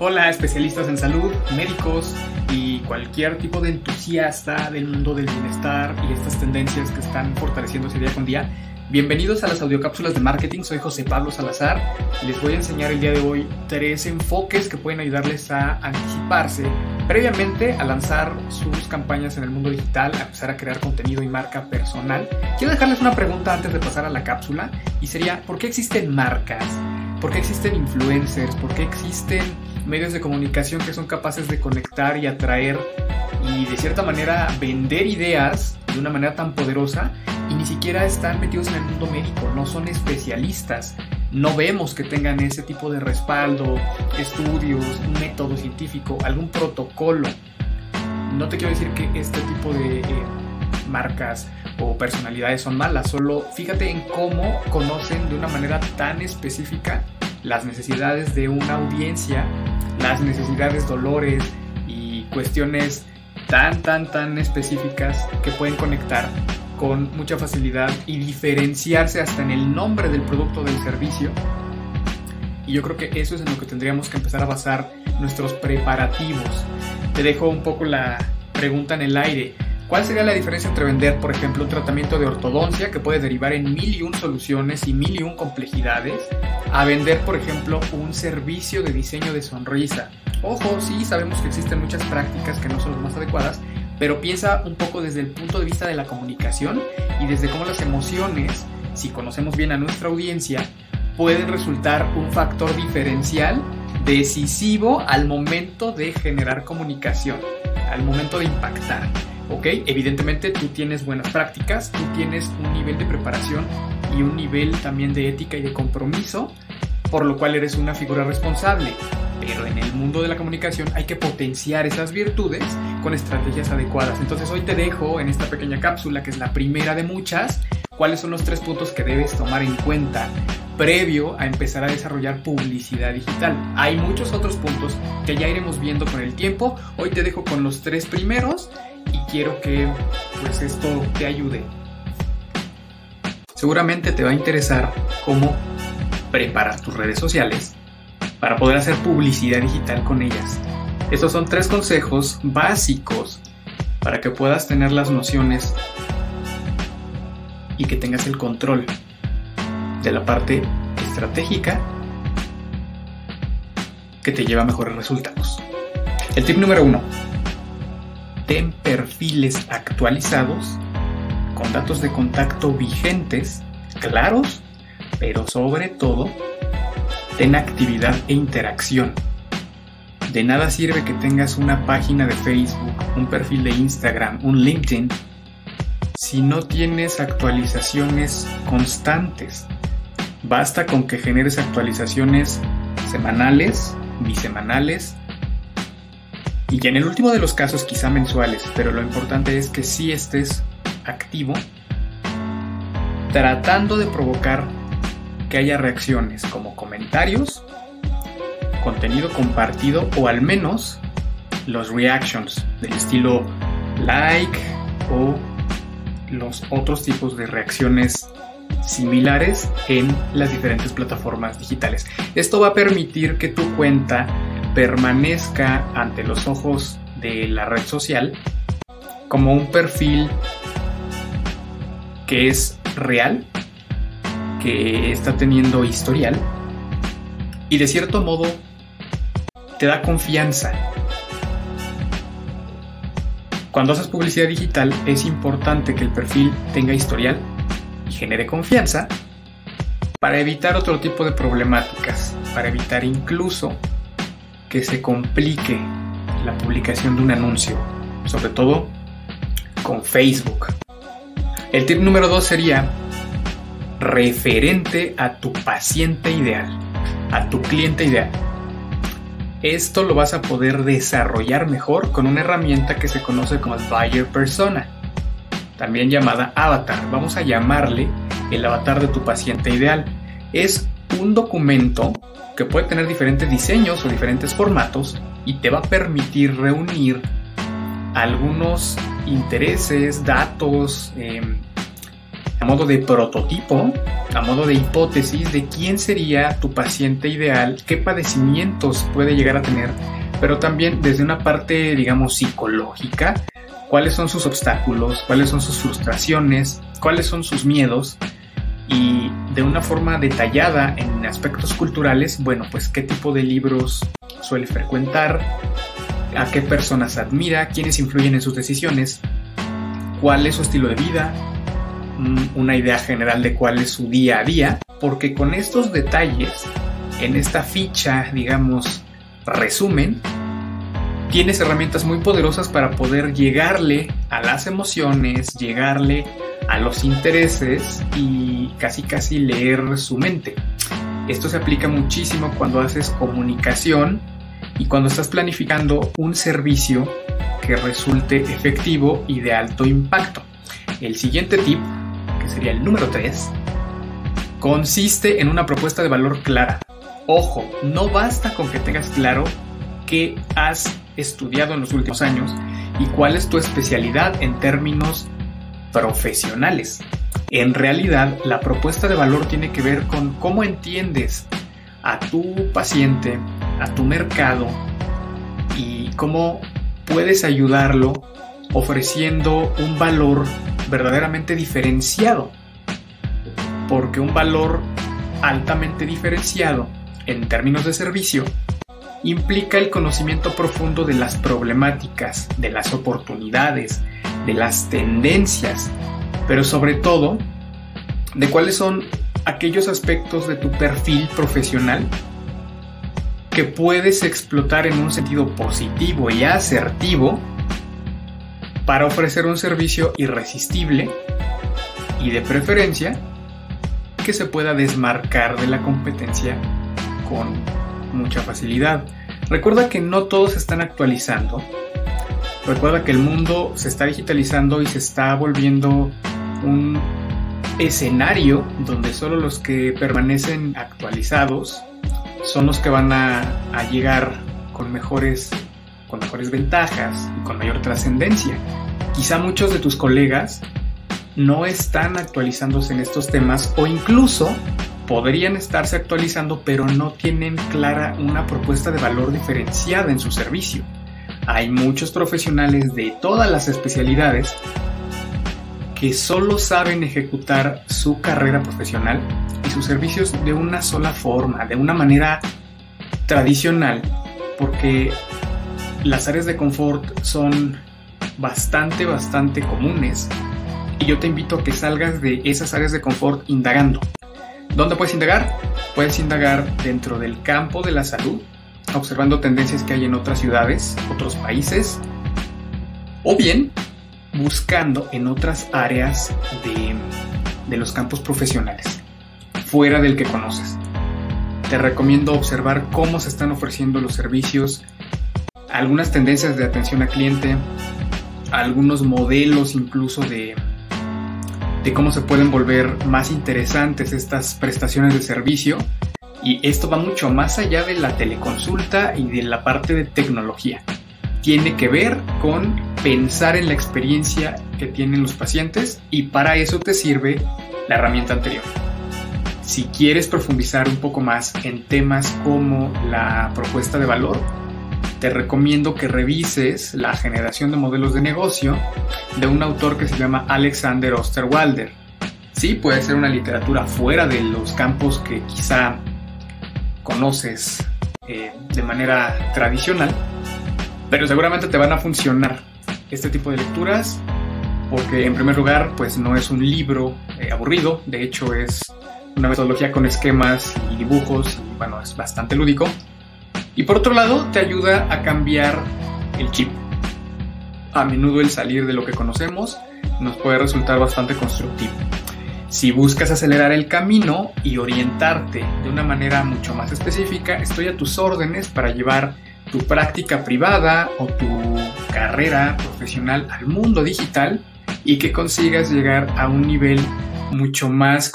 Hola especialistas en salud, médicos y cualquier tipo de entusiasta del mundo del bienestar y estas tendencias que están fortaleciéndose día con día. Bienvenidos a las audiocápsulas de marketing, soy José Pablo Salazar les voy a enseñar el día de hoy tres enfoques que pueden ayudarles a anticiparse previamente a lanzar sus campañas en el mundo digital, a empezar a crear contenido y marca personal. Quiero dejarles una pregunta antes de pasar a la cápsula y sería, ¿por qué existen marcas? ¿Por qué existen influencers? ¿Por qué existen medios de comunicación que son capaces de conectar y atraer y de cierta manera vender ideas de una manera tan poderosa y ni siquiera están metidos en el mundo médico, no son especialistas. No vemos que tengan ese tipo de respaldo, estudios, un método científico, algún protocolo. No te quiero decir que este tipo de eh, marcas o personalidades son malas, solo fíjate en cómo conocen de una manera tan específica las necesidades de una audiencia, las necesidades, dolores y cuestiones tan, tan, tan específicas que pueden conectar con mucha facilidad y diferenciarse hasta en el nombre del producto o del servicio. Y yo creo que eso es en lo que tendríamos que empezar a basar nuestros preparativos. Te dejo un poco la pregunta en el aire. ¿Cuál sería la diferencia entre vender, por ejemplo, un tratamiento de ortodoncia que puede derivar en mil y un soluciones y mil y un complejidades, a vender, por ejemplo, un servicio de diseño de sonrisa? Ojo, sí, sabemos que existen muchas prácticas que no son las más adecuadas, pero piensa un poco desde el punto de vista de la comunicación y desde cómo las emociones, si conocemos bien a nuestra audiencia, pueden resultar un factor diferencial decisivo al momento de generar comunicación, al momento de impactar. ¿ok? Evidentemente tú tienes buenas prácticas, tú tienes un nivel de preparación y un nivel también de ética y de compromiso, por lo cual eres una figura responsable. Pero en el mundo de la comunicación hay que potenciar esas virtudes con estrategias adecuadas. Entonces hoy te dejo en esta pequeña cápsula, que es la primera de muchas, cuáles son los tres puntos que debes tomar en cuenta previo a empezar a desarrollar publicidad digital. Hay muchos otros puntos que ya iremos viendo con el tiempo. Hoy te dejo con los tres primeros y quiero que pues esto te ayude. Seguramente te va a interesar cómo preparar tus redes sociales para poder hacer publicidad digital con ellas. Estos son tres consejos básicos para que puedas tener las nociones y que tengas el control de la parte estratégica que te lleva a mejores resultados. El tip número uno, ten perfiles actualizados con datos de contacto vigentes, claros, pero sobre todo, ten actividad e interacción. De nada sirve que tengas una página de Facebook, un perfil de Instagram, un LinkedIn, si no tienes actualizaciones constantes. Basta con que generes actualizaciones semanales, bisemanales y en el último de los casos quizá mensuales, pero lo importante es que sí estés activo tratando de provocar que haya reacciones como comentarios, contenido compartido o al menos los reactions del estilo like o los otros tipos de reacciones similares en las diferentes plataformas digitales. Esto va a permitir que tu cuenta permanezca ante los ojos de la red social como un perfil que es real, que está teniendo historial y de cierto modo te da confianza. Cuando haces publicidad digital es importante que el perfil tenga historial y genere confianza para evitar otro tipo de problemáticas, para evitar incluso que se complique la publicación de un anuncio, sobre todo con Facebook. El tip número dos sería referente a tu paciente ideal, a tu cliente ideal. Esto lo vas a poder desarrollar mejor con una herramienta que se conoce como Buyer Persona, también llamada Avatar. Vamos a llamarle el avatar de tu paciente ideal. Es un documento que puede tener diferentes diseños o diferentes formatos y te va a permitir reunir algunos intereses, datos, em, a modo de prototipo, a modo de hipótesis de quién sería tu paciente ideal, qué padecimientos puede llegar a tener, pero también desde una parte, digamos, psicológica, cuáles son sus obstáculos, cuáles son sus frustraciones, cuáles son sus miedos y de una forma detallada en aspectos culturales, bueno, pues qué tipo de libros suele frecuentar, a qué personas admira, quiénes influyen en sus decisiones, cuál es su estilo de vida, una idea general de cuál es su día a día, porque con estos detalles, en esta ficha, digamos, resumen, tienes herramientas muy poderosas para poder llegarle a las emociones, llegarle a los intereses y casi casi leer su mente. Esto se aplica muchísimo cuando haces comunicación y cuando estás planificando un servicio que resulte efectivo y de alto impacto. El siguiente tip, que sería el número 3, consiste en una propuesta de valor clara. Ojo, no basta con que tengas claro qué has estudiado en los últimos años y cuál es tu especialidad en términos profesionales. En realidad, la propuesta de valor tiene que ver con cómo entiendes a tu paciente, a tu mercado y cómo puedes ayudarlo ofreciendo un valor verdaderamente diferenciado. Porque un valor altamente diferenciado en términos de servicio implica el conocimiento profundo de las problemáticas, de las oportunidades, de las tendencias, pero sobre todo de cuáles son aquellos aspectos de tu perfil profesional que puedes explotar en un sentido positivo y asertivo para ofrecer un servicio irresistible y de preferencia que se pueda desmarcar de la competencia con mucha facilidad. Recuerda que no todos están actualizando Recuerda que el mundo se está digitalizando y se está volviendo un escenario donde solo los que permanecen actualizados son los que van a, llegar con mejores, con mejores ventajas y con mayor trascendencia. Quizá muchos de tus colegas no están actualizándose en estos temas o incluso podrían estarse actualizando pero no tienen clara una propuesta de valor diferenciada en su servicio hay muchos profesionales de todas las especialidades que solo saben ejecutar su carrera profesional y sus servicios de una sola forma, de una manera tradicional, porque las áreas de confort son bastante, bastante comunes. Y yo te invito a que salgas de esas áreas de confort indagando. ¿Dónde puedes indagar? Puedes indagar dentro del campo de la salud, observando tendencias que hay en otras ciudades, otros países, o bien buscando en otras áreas de, de los campos profesionales, fuera del que conoces. Te recomiendo observar cómo se están ofreciendo los servicios, algunas tendencias de atención al cliente, algunos modelos incluso de, de cómo se pueden volver más interesantes estas prestaciones de servicio y esto va mucho más allá de la teleconsulta y de la parte de tecnología. Tiene que ver con pensar en la experiencia que tienen los pacientes y para eso te sirve la herramienta anterior. Si quieres profundizar un poco más en temas como la propuesta de valor, te recomiendo que revises la generación de modelos de negocio de un autor que se llama Alexander Osterwalder. Sí, puede ser una literatura fuera de los campos que quizá conoces eh, de manera tradicional, pero seguramente te van a funcionar este tipo de lecturas porque en primer lugar pues no es un libro eh, aburrido, de hecho es una metodología con esquemas y dibujos y bueno, es bastante lúdico. Y por otro lado te ayuda a cambiar el chip. A menudo el salir de lo que conocemos nos puede resultar bastante constructivo. Si buscas acelerar el camino y orientarte de una manera mucho más específica, estoy a tus órdenes para llevar tu práctica privada o tu carrera profesional al mundo digital y que consigas llegar a un nivel mucho más